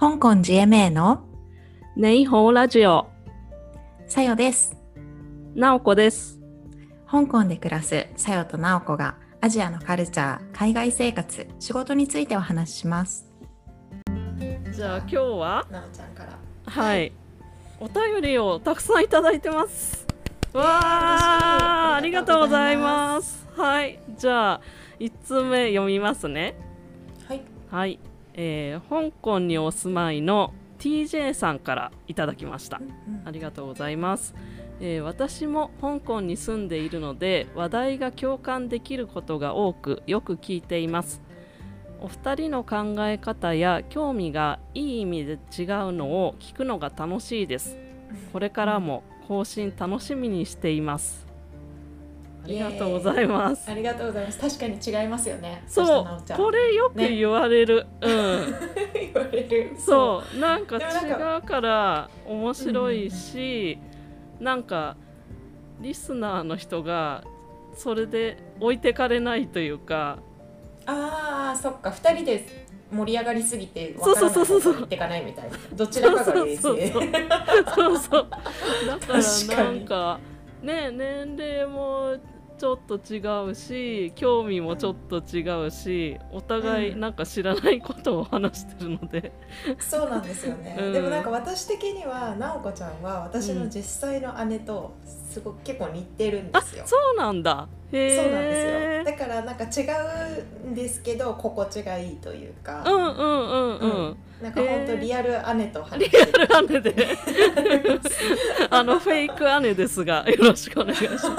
香港 GMA のネイホーラジオ、さよです。なおこです。香港で暮らすさよとなおこがアジアのカルチャー、海外生活、仕事についてお話しします。じゃあ今日は、なおちゃんから。はい、お便りをたくさんいただいてます。わあ、ありがとうございます。はい、じゃあ1つ目読みますね。はい。はい、えー香港にお住まいの TJ さんからいただきました。ありがとうございます、えー私も香港に住んでいるので話題が共感できることが多くよく聞いています。お二人の考え方や興味がいい意味で違うのを聞くのが楽しいです。これからも更新楽しみにしています。ありがとうございます。ありがとうございます。確かに違いますよね。そう。これよくね言われる、うん。言われる。そう。なんか違うから面白いし、なんかリスナーの人がそれで置いてかれないというか。ああ、そっか。二人で盛り上がりすぎてそうそうそうっていかないみたいな。どちらかが冷静。そうそうそうそう。だからなんかね年齢もちょっと違うし興味もちょっと違うしお互いうん。なんか知らないことを話してるので、そうなんですよね、うん。でもなんか私的には直子ちゃんは私の実際の姉とすごく結構似てるんであすよ、そうなんだ。へえそうなんですよ。だからなんか違うんですけど心地がいいというか、うんうんうん。うん、なんか本当リアル姉と話リアしてる。ル姉で。あのフェイク姉ですがよろしくお願いします。よ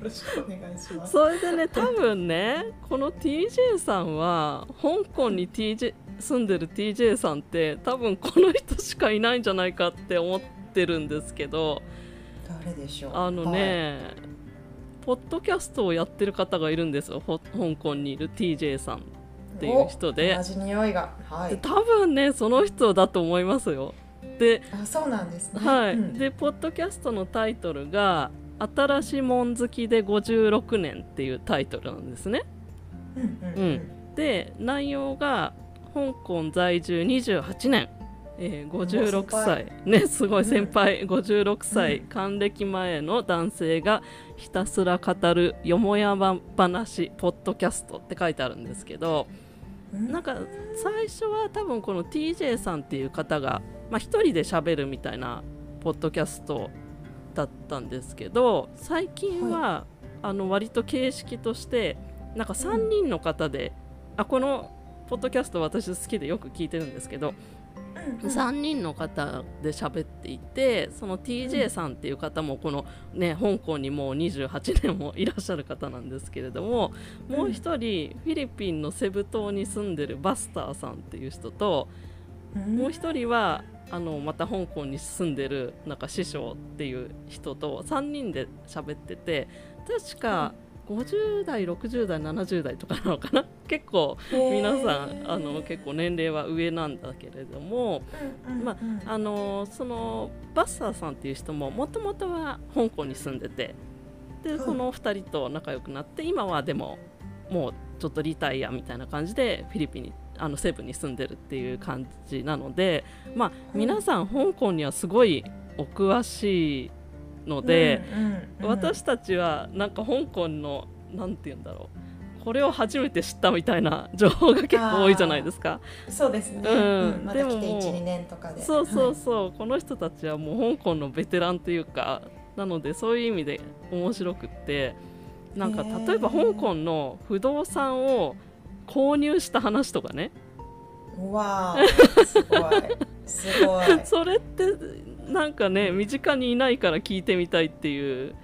ろしくお願いします。それでね多分ねこの TJ さんは香港に TJ 住んでる TJ さんって多分この人しかいないんじゃないかって思ってるんですけど誰でしょう？あのね、ポッドキャストをやってる方がいるんですよほ香港にいる TJ さんっていう人はい、で。お同じ匂いが。はい。で多分ねその人だと思いますよ。であそうなんですね。はい、うん。でポッドキャストのタイトルが「新しもん好きで56年」っていうタイトルなんですね。うんうんうん。で内容が香港在住28年、えー56歳。ねすごい先輩、56歳、うん。還暦前の男性がひたすら語るよもやま話ポッドキャストって書いてあるんですけどうん。なんか最初は多分この TJ さんっていう方が、まあ、一人で喋るみたいなポッドキャストだったんですけど最近は、あの割と形式としてなんか3人の方で、あこのポッドキャスト私好きでよく聞いてるんですけど、うんうん。3人の方で喋っていてその TJ さんっていう方もこのね香港にもう28年もいらっしゃる方なんですけれどももう一人フィリピンのセブ島に住んでるバスターさんっていう人とうん。もう一人はあのまた香港に住んでるなんか師匠っていう人と3人で喋ってて確か50代60代70代とかなのかな？結構皆さんあの結構年齢は上なんだけれどもまあのそのバッサーさんっていう人ももともとは香港に住んでてではい。その2人と仲良くなって今はでももうちょっとリタイアみたいな感じでフィリピンにあのセブンに住んでるっていう感じなので、まあ、皆さん香港にはすごいお詳しいので、私たちはなんか香港のなんて言うんだろう。これを初めて知ったみたいな情報が結構多いじゃないですか。そうですね、うん。まだ来てでももう12年とかで。そうそうはい。そう、この人たちはもう香港のベテランというかなのでそういう意味で面白くってなんか例えば香港の不動産を購入した話とかね。うわーすごい。すごい。それってなんかね身近にいないから聞いてみたいっていう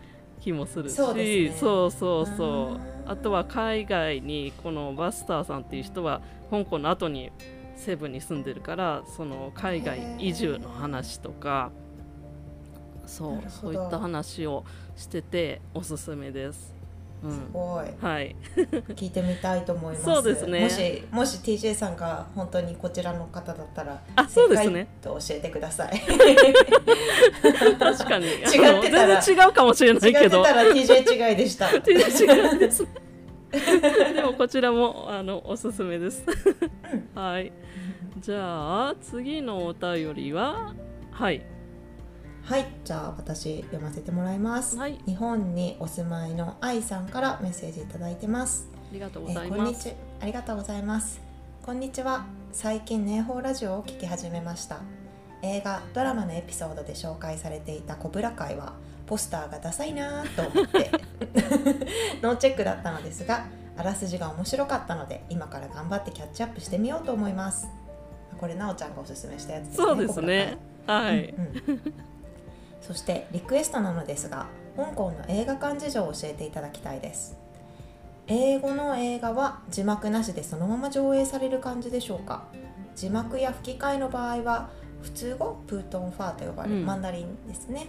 気もするしそうね。そうそうそう。あとは海外にこのバスターさんっていう人は香港の後にセブンに住んでるからその海外移住の話とかそうそういった話をしてておすすめです。うすん、ごい。はい、聞いてみたいと思います。そうですね。もしもし TJ さんが本当にこちらの方だったらあそうですね。と教えてください。確かに。違ってたら全然違うかもしれない違ってけどたら TJ 違いでした。全然違うです。でもこちらもあのおすすめです。はい。じゃあ次のお便りははいはいじゃあ私読ませてもらいます、はい。日本にお住まいの愛さんからメッセージいただいてます。ありがとうごえざいます、ーこんにちありがとうございます。こんにちは。最近ネ法ラジオを聞き始めました。映画ドラマのエピソードで紹介されていたコブラ会はポスターがダサいなぁと思って ノーチェックだったのですがあらすじが面白かったので今から頑張ってキャッチアップしてみようと思います。これなおちゃんがおすすめしたやつですねそうですね。はい、うんうんそしてリクエストなのですが香港の映画館事情を教えていただきたいです。英語の映画は字幕なしでそのまま上映される感じでしょうか？字幕や吹き替えの場合は普通語プートンファーと呼ばれる、うん。マンダリンですね。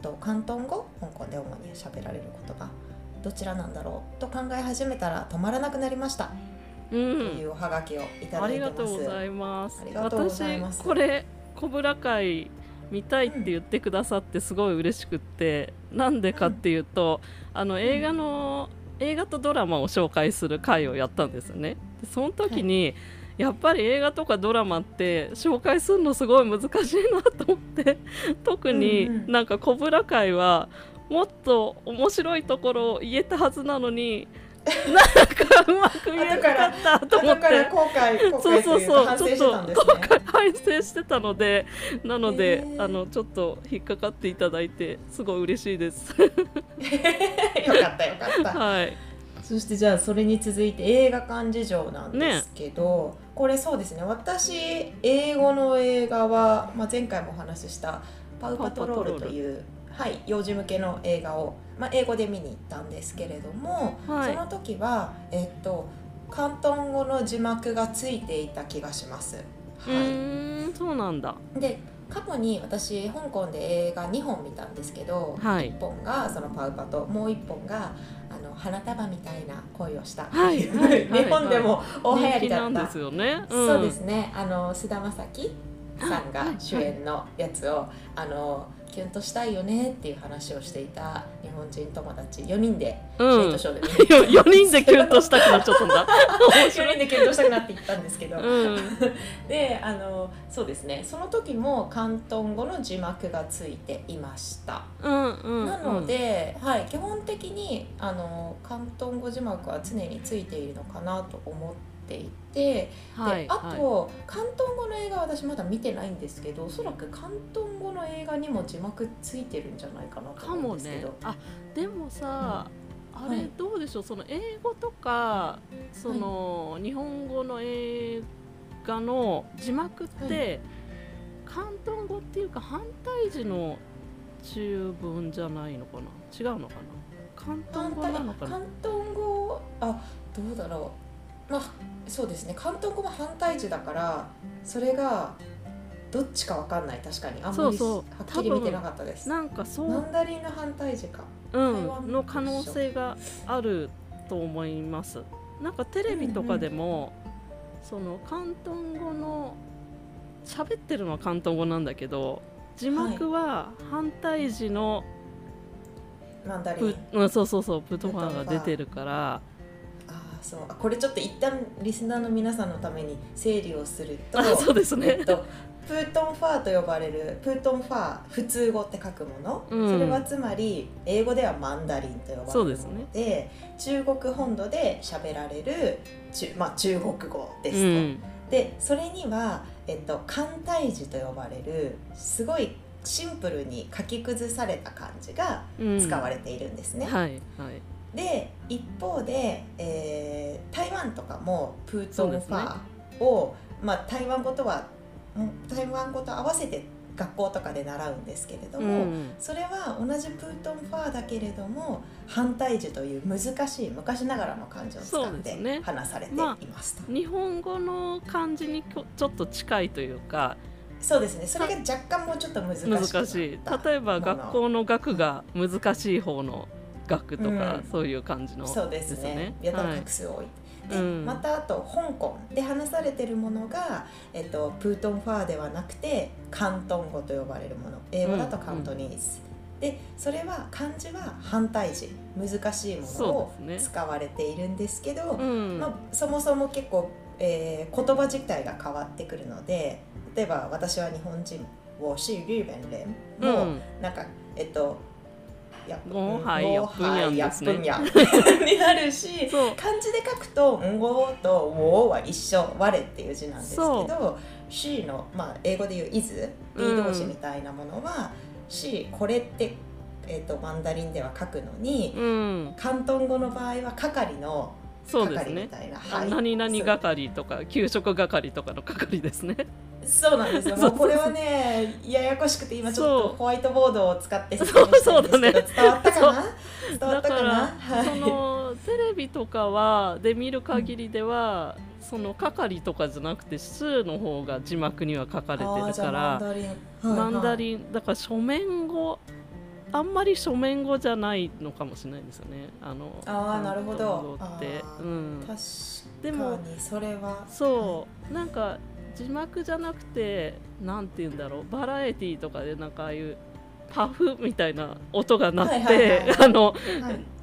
あと広東語香港で主に喋られる言葉。どちらなんだろうと考え始めたら止まらなくなりました、うといんうおはがきをいたありだいてます。がとうございます。ありがとうございます。私これコブラ会見たいって言ってくださってすごい嬉しくって、なんでかっていうと、あの映画の、映画とドラマを紹介する回をやったんですよね。でその時に、やっぱり映画とかドラマって紹介するのすごい難しいなと思って 特になんかコブラ会はもっと面白いところを言えたはずなのになんかうまく言えなかったと思って。後から後悔後そうそうそう、か反省してちょっとたんですね。今回反省してたので、なので、へーあのちょっと引っかかっていただいて、すごい嬉しいです。よかったよかった。はい、そしてじゃあそれに続いて映画館事情なんですけど、これそうですね。私英語の映画は、まあ、前回もお話しした「パウパトロール」というはい、幼児向けの映画を、まあ、英語で見に行ったんですけれども、はい。その時は、えっと、広東語の字幕がついていた気がします。うはい、ーん、そうなんだ。で過去に私香港で映画2本見たんですけど、はい。1本がそのパウパともう1本があの花束みたいな恋をした、はい。はい。はい。日本でも大流行りだった、ですよね。ん。そうですね。あの菅田将暉さんがはい。はい。主演のやつを、あのキュンとしたいよねっていう話をしていた日本人友達4人でうん。レイトショーで見に行ったん4人でキュンとしたくなっちゃったんだ。4人でキュンとしたくなって行ったんですけど、うん。であのそうですねその時も広東語の字幕がついていました、うんうん。なので、はい、基本的にあの広東語字幕は常についているのかなと思っていて、うん、はい。であと、広東語の映画は私まだ見てないんですけどおそらく広東語の映画にも字幕ついてるんじゃないかなとかも思うんですけど。。ねあ、でもさ。あれはいどうでしょう、その英語とかその、日本語の映画の字幕って、広東語っていうか反対字の中文じゃないのかな？違うのかな？広東語なのかな？広東語あどうだろうまあそうですね。広東語も反対字だからそれがどっちかわかんない。確かに。あんまりそうそう。はっきり見てなかったです。なんかそう、マンダリンの反対字か。うん、の可能性があると思います。なんかテレビとかでも、その広東語の喋ってるのは広東語なんだけど字幕は反対字のプ、マンダリン。うん、そうそうそうプトファーが出てるからそう。あこれちょっと一旦リスナーの皆さんのために整理をするとあ そうですね。えっと、プートンファーと呼ばれるプートンファー普通語って書くもの、うん。それはつまり英語ではマンダリンと呼ばれるものですね。で中国本土で喋られる中,、まあ、中国語ですと。うん。でそれには、えっと、簡体字と呼ばれるすごいシンプルに書き崩された漢字がうん、使われているんですね。はいはいで一方で、えー台湾とかもプートンファーを、まあ、台湾語とはん？台湾語と合わせて学校とかで習うんですけれどうも、ん。それは同じプートンファーだけれども反対字という難しい昔ながらの漢字を使って話されていまますと。日本語の漢字にちょっと近いというかそうですね。それが若干もうちょっと難しい。例えば学校の学が難しい方の学とか、うん。そういう感じのそうですね。やたら画数多い、で、うん。またあと香港で話されてるものが、えっと、プートンファーではなくて広東語と呼ばれるもの。英語だとカントニーズ、でそれは漢字は反対字。難しいものを使われているんですけどうん。まあ、そもそも結構、えー言葉自体が変わってくるので例えば私は日本人我是日本人うも、ん。なんかえっとやごはいやっぷんやんですね。になるし 漢字で書くと「んご」と「wo」は一緒「我」っていう字なんですけど「し」の、まあ、英語で言う「is」うん。B 動詞みたいなものは「し」これって、えっとマンダリンでは書くのにうん。広東語の場合は係のそうですね。何々係とか給食係とかの係ですねそうなんですよ。もうこれはね、ややこしくて今ちょっとホワイトボードを使って説明したいんですけど、そうそうだね伝わったかな？伝わったかな？ら、そのテレビとかはで見る限りでは、その係とかじゃなくて数の方が字幕には書かれてるからマンダリン、だから書面語あんまり書面語じゃないのかもしれないですよね。あのあーなるほど。っうん、確でもかにそれは。そう。なんか字幕じゃなくてなんて言うんだろうバラエティーとかでなんかああいうパフみたいな音が鳴って、あのはい。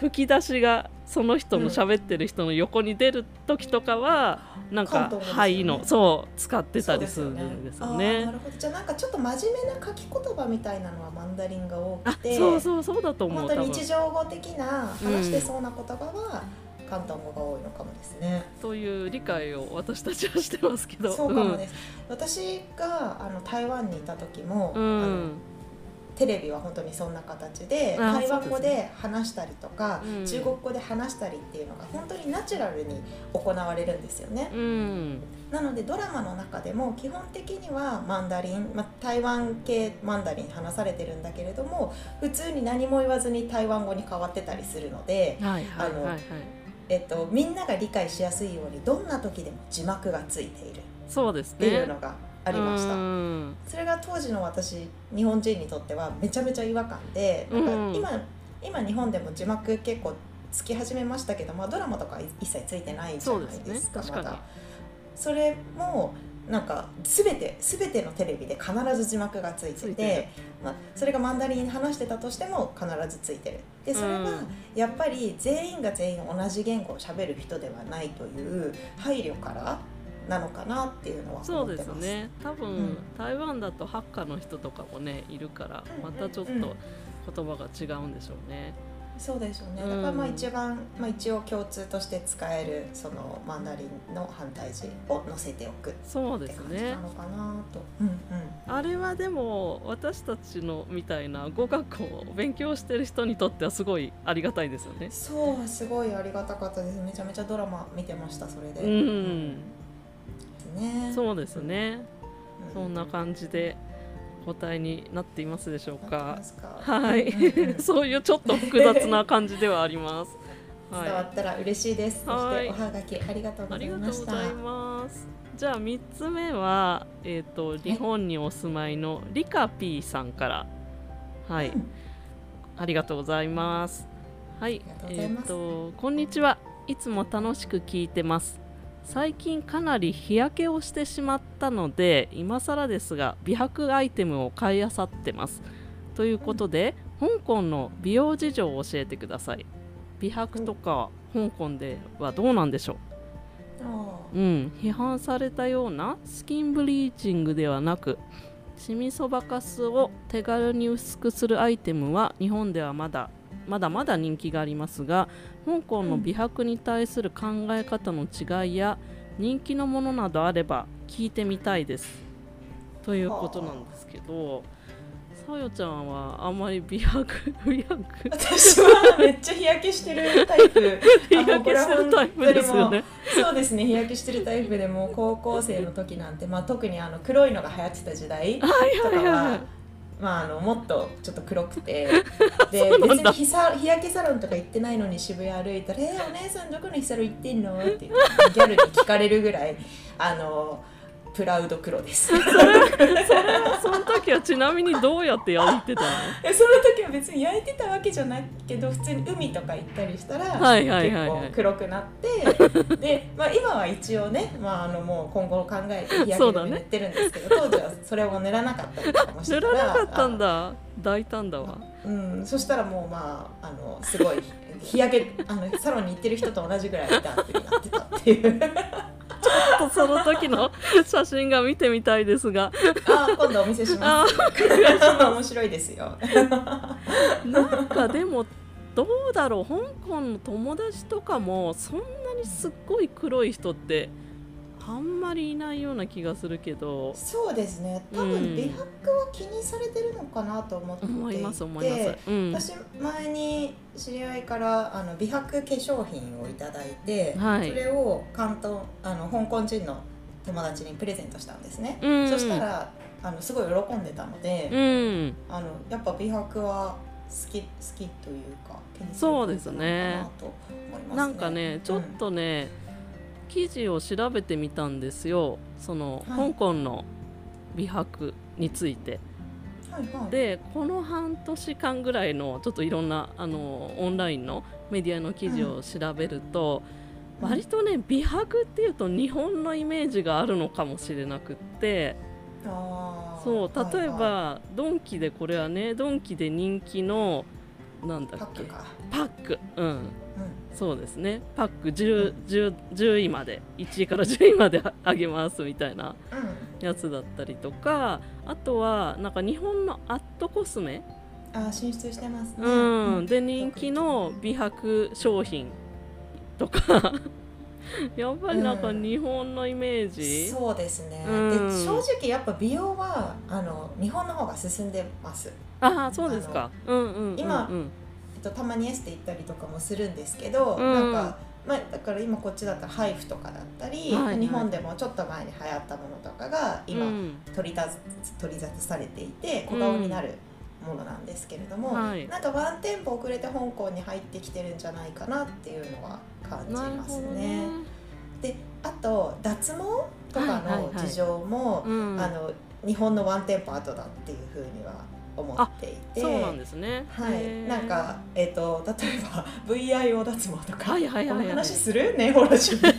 吹き出しがその人の喋ってる人の横に出る時とかは、なんか「関東語ですよね。はい」のそう使ってたりするそうですよね。んですよねな。るほど。じゃあなんかちょっと真面目な書き言葉みたいなのはマンダリンが多あくて、そうそうそうだと思う本当に日常語的な話してそうな言葉は広東語が多いのかもですね。という理解を私たちはしてますけど。そうかもです。私があの台湾にいた時も、うん、あのうんテレビは本当にそんな形であ台湾語で話したりとか、うん。中国語で話したりっていうのが本当にナチュラルに行われるんですよね。うん。なのでドラマの中でも基本的にはマンダリン、まあ、台湾系マンダリン話されてるんだけれども普通に何も言わずに台湾語に変わってたりするので、はいはいはいはいえっと、みんなが理解しやすいようにどんな時でも字幕がついている。そうですっていうねのがありました。うん。それが当時の私日本人にとってはめちゃめちゃ違和感でなんかうん今,、今日本でも字幕結構つき始めましたけど、まあ、ドラマとか一切ついてないじゃないでですすかねまだ。それもなんか全て全てのテレビで必ず字幕がついてててる。まあ、それがマンダリン話してたとしても必ずついてる。でそれはうん。やっぱり全員が全員同じ言語を喋る人ではないという配慮からなのかなっていうのはそうで思ってます。すね。多分、うん。台湾だとハッカーの人とかもねいるからうんまたちょっとうん言葉が違うんでしょうね。そうですよね。うんだからまあ一番、まあ一応共通として使えるそのマンダリンの反対字を載せておくっそうてですね感じなのかなと。うんうん。あれはでも私たちのみたいな語学を勉強してる人にとってはすごいありがたいですよね。そうすごいありがたかったです。めちゃめちゃドラマ見てましたそれで。うんですね。そうですね。うんそんな感じで答えになっていますでしょうかはい そういうちょっと複雑な感じではあります。伝わはったら嬉しいです。はいおはがきありがとうございました。うございます。じゃあ3つ目は、えー、と日本にお住まいのリカピーさんから、はい、う んありがとうございます。はいえーとこんにちは。いつも楽しく聞いてます。最近かなり日焼けをしてしまったので今更ですが美白アイテムを買いあさってます。ということで、香港の美容事情を教えてください。美白とか香港ではどうなんでしょあううん。批判されたようなスキンブリーチングではなくシミそばかすを手軽に薄くするアイテムは日本ではまだまだまだ人気がありますが香港の美白に対する考え方の違いや人気のものなどあれば聞いてみたいです。ということなんですけどさよちゃんはあんまり美白 美白。私はめっちゃ日焼けしてるタイプ。日焼けしてるタイプですよね。そうですね日焼けしてるタイプでも高校生の時なんて、まあ、特にあの黒いのが流行ってた時代とはいかはいはは、まあ、あのもっとちょっと黒くて で別に日さ日焼けサロンとか行ってないのに渋谷歩いたら「えーお姉さんどこの日サロン行ってんの?」って言ってギャルに聞かれるぐらいあのプラウド黒です。それはその時はちなみにどうやって焼いてたの？えその時は別に焼いてたわけじゃないけど普通に海とか行ったりしたら、はい結構黒くなって で、まあ、今は一応ね、まあ、あのもう今後を考えて日焼け止め塗ってるんですけど、当時はそれを塗らなかったりとかもして塗たらなかったんだ。だ大胆だわ。うん、そしたらもうまああのすごい日焼けあのサロンに行ってる人と同じぐらいダークになってたっていうちょっとその時の写真が見てみたいですが。あ今度お見せしあ。ます面白いですよ。なんかでもどうだろう。香港の友達とかもそんなにすっごい黒い人ってあんまりいないような気がするけど。そうですね。多うん。分美白は気にされてるのかなと思っていて、思います思います、うん、私前に知り合いからあの美白化粧品をいただいて、はい。それを関東あの香港人の友達にプレゼントしたんですね、うん。そしたらあのすごい喜んでたので、うん。あのやっぱ美白は好き好きというかそうですねなと思いますね。なんかねちょっとね、記事を調べてみたんですよ。その、はい。香港の美白について。うんはいはい、でこの半年間ぐらいのちょっといろんなあのオンラインのメディアの記事を調べると、うん。割とね美白っていうと日本のイメージがあるのかもしれなくって。そう例えば、はい。はドンキでこれはねドンキで人気のなんいだっけ？パック。うんそうですね。パック 10, 10, 10位まで1位から10位まであげますみたいなうん、やつだったりとかあとはなんか日本のアットコスメ、あー進出してますね、うん、で人気の美白商品とか。やっぱりなんか日本のイメージ、そうですね、うん。で正直やっぱ美容はあの日本の方が進んでます、ああそうですか。うんうんうんうん。今と、たまにエステ行ったりとかもするんですけど、うん。なんか、まあ、だから今こっちだったらハイフとかだったり、はいはい。日本でもちょっと前に流行ったものとかが今、うん。取り出す取り沙汰されていて小顔になるものなんですけれども、はい。なんかワンテンポ遅れて香港に入ってきてるんじゃないかなっていうのは感じますね。ね。であと脱毛とかの事情も、うん。あの日本のワンテンポ後だっていうふうには思っていて。そうなんですね。はい、なんか、えっと例えば VIO 脱毛とか、はいはいはいはい。この話する？ねほらしで。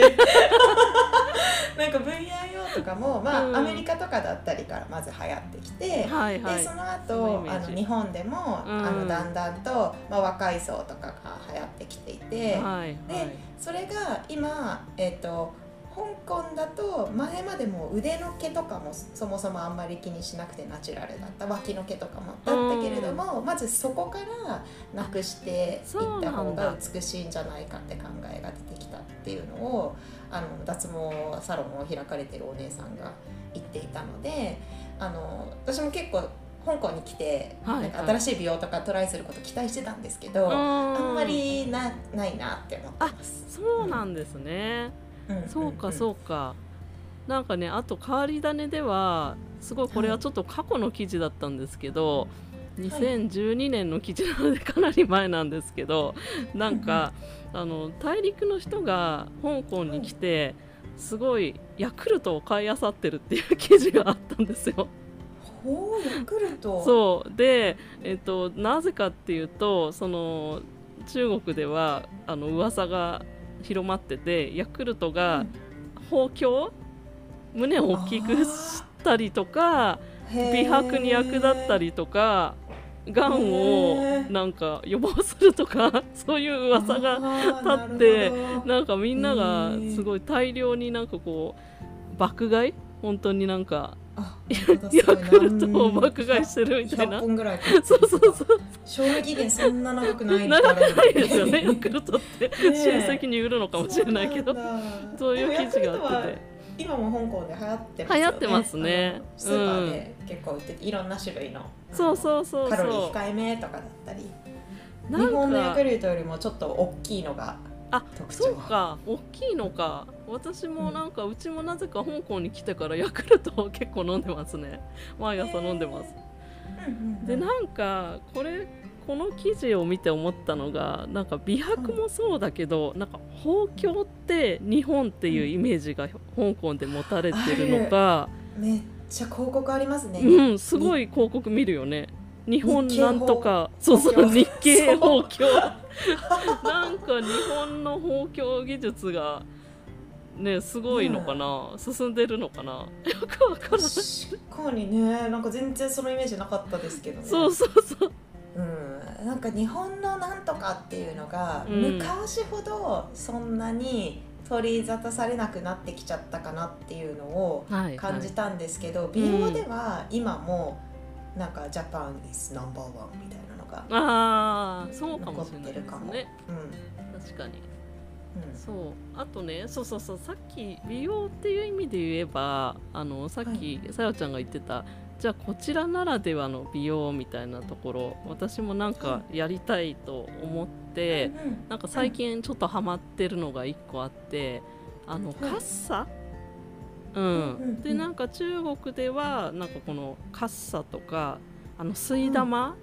なんか VIO とかも、まあうん。アメリカとかだったりからまず流行ってきて、はいはい。でその後あの日本でも、うん。あのだんだんと、まあ、若い層とかが流行ってきていて、はいはい。でそれが今、えっと香港だと前までも腕の毛とかもそもそもあんまり気にしなくてナチュラルだった脇の毛とかもだったけれども、まずそこからなくしていった方が美しいんじゃないかって考えが出てきたっていうのをあの脱毛サロンを開かれてるお姉さんが言っていたのであの私も結構香港に来て、はいなんか新しい。美容とかトライすること期待してたんですけど、あんまりなないなって思ってます。そうなんですね、うんそうかうそうかなんかねあと変わり種ではすごいこれはちょっと過去の記事だったんですけど、2012年の記事なのでかなり前なんですけど なんかあの大陸の人が香港に来てすごいヤクルトを買い漁ってるっていう記事があったんですよ。んほうヤクルト。そう。で、えっと、なぜかっていうとその中国ではあの噂が広まっててヤクルトが包協胸を大きくしたりとか美白に役立ったりとかがんをなんか予防するとか そういう噂がが立ってなんかみんながすごい大量になんかこう爆買い？本当になんかヤクルトを爆買いしてるみたいな。100本ぐらいそうそうそう。賞味期限そんな長くない。長くない。ですよねヤクルトって親戚に売るのかもしれないけどそういう記事があってて今も香港で流行ってますよね。流行ってますね。スーパーで結構売ってていろんな種類のそうそうそうカロリーそ控えめとかだったり。う日本のヤクルトよりもちょっと大きいのがあそうか。大きいのか。私もなんかうちもなぜか香港に来てからヤクルトを結構飲んでますね。毎朝飲んでます。でなんかこれこの記事を見て思ったのがなんか美白もそうだけど、なんか包協って日本っていうイメージが香港で持たれてるのが、めっちゃ広告ありますね。うん、すごい広告見るよね。日本なんとかそうそう包日系包協なんか日本の包協技術がねすごいのかな、進んでるのかな？よくわからない確かにね、なんか全然そのイメージなかったですけどね。そうそうそう。うん、なんか日本のなんとかっていうのが、うん。昔ほどそんなに取り沙汰されなくなってきちゃったかなっていうのをはい感じたんですけど、美容では今もなんかジャパン is number one みたいなのが、ああそうかもしれないで。すね。うん。確かに。うん。そうあとねそうそうそうさっき美容っていう意味で言えばあのさっきさよちゃんが言ってたじゃあこちらならではの美容みたいなところ私もなんかやりたいと思って、うんなんか最近ちょっとハマってるのが1個あってあのカッサ、うんうん。うんでなんか中国ではなんかこのカッサとかあの吸い玉、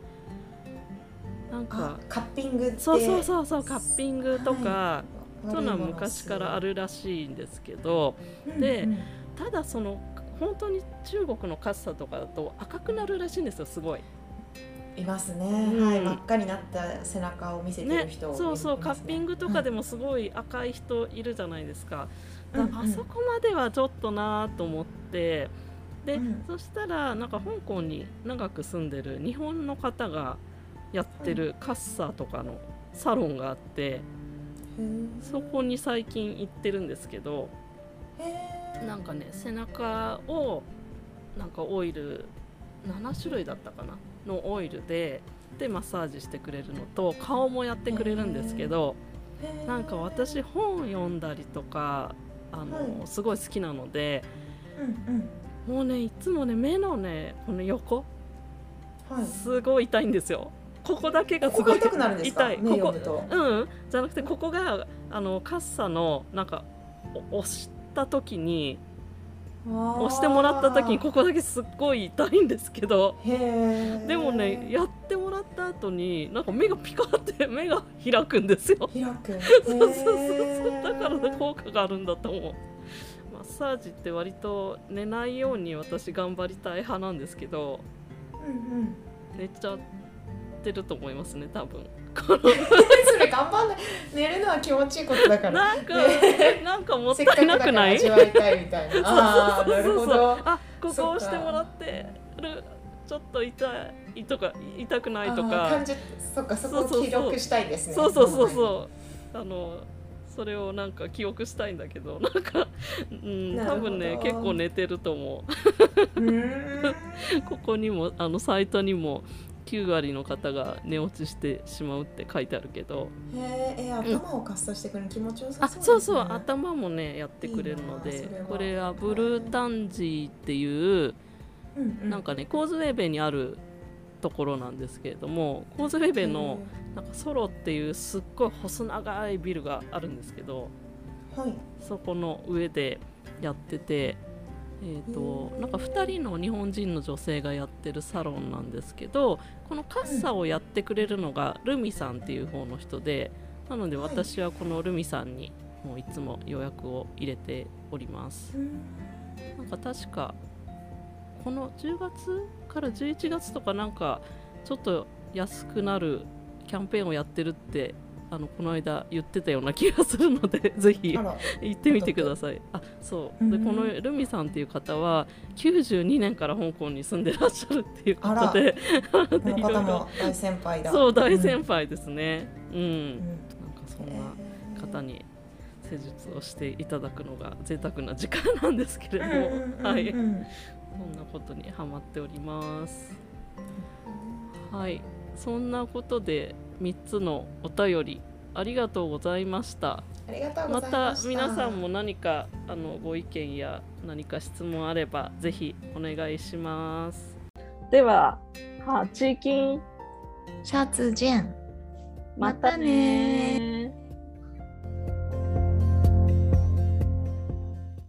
なんあかカッピングそうそうそうそうカッピングとか、はそういうのは昔からあるらしいんですけどでうんうん。ただその本当に中国のカッサとかだと赤くなるらしいんですよすごい。いますね、うん。はい。真っ赤になった背中を見せてるね。人、そうそう、カッピングとかでもすごい赤い人いるじゃないですか。あそこまではちょっとなと思ってで、うん。そしたらなんか香港に長く住んでる日本の方がやってるカッサとかのサロンがあってへー。そこに最近行ってるんですけどなんかね背中をなんかオイル7種類だったかなのオイルででマッサージしてくれるのと顔もやってくれるんですけどなんか私本読んだりとかあの、はい。すごい好きなのでうんもうねいつもね目のねこの横うんはい。すごい痛いんですよ。ここだけがすごい痛くなるんですか？痛い。ここうん。じゃなくてここがあのカッサのなんかお押した時に押押してもらった時にここだけすっごい痛いんですけど。でもねやってもらった後になんか目がピカって 目が開くんですよ。開く。そうそうそうだからね効果があるんだと思う。マッサージって割と寝ないように私頑張りたい派なんですけど。うんうん。寝ちゃってると思いますね多分。それ頑張んない寝るのは気持ちいいことだから。なんかね。なんかもったいなくない？味わいたいみたいな。ああなるほど。あここ押してもらってる。ちょっと痛いとか痛くないとか。感じそっかそこを記録したいですね。そうそうそうそう。あのそれをなんか記憶したいんだけど。なんか、うん、多分ね結構寝てると思う。ここにもあのサイトにも9割の方が寝落ちしてしまうって書いてあるけど。へーえ頭を活性してくれる気持ちよさあそうね。そうそう頭もねやってくれるのでこれはブルータンジーっていううんうん。なんかねコーズウェイベイにあるところなんですけれどもコーズウェイベイのなんかソロっていうすっごい細長いビルがあるんですけどはい。そこの上でやってて、えー、となんか2人の日本人の女性がやってるサロンなんですけどこのカッサをやってくれるのがルミさんっていう方の人でなので私はこのルミさんにもういつも予約を入れております。なんか確かこの10月から11月とかなんかちょっと安くなるキャンペーンをやってるってあのこの間言ってたような気がするので ぜひ行ってみてください。あそう。でうん。このルミさんっていう方は92年から香港に住んでらっしゃるっていう方で こので。いろいろ方も大先輩だ。そう大先輩ですね。うん、うん。なんかそんな方に施術をしていただくのが贅沢な時間なんですけれども、うん。はい。そんなことにハマっております。はい、そんなことで3つのお便りありがとうございました。ありがとうごまざいました。た皆さんも何かあのご意見や何か質問あればぜひお願いします。では、はチーキンシャツジェン。またね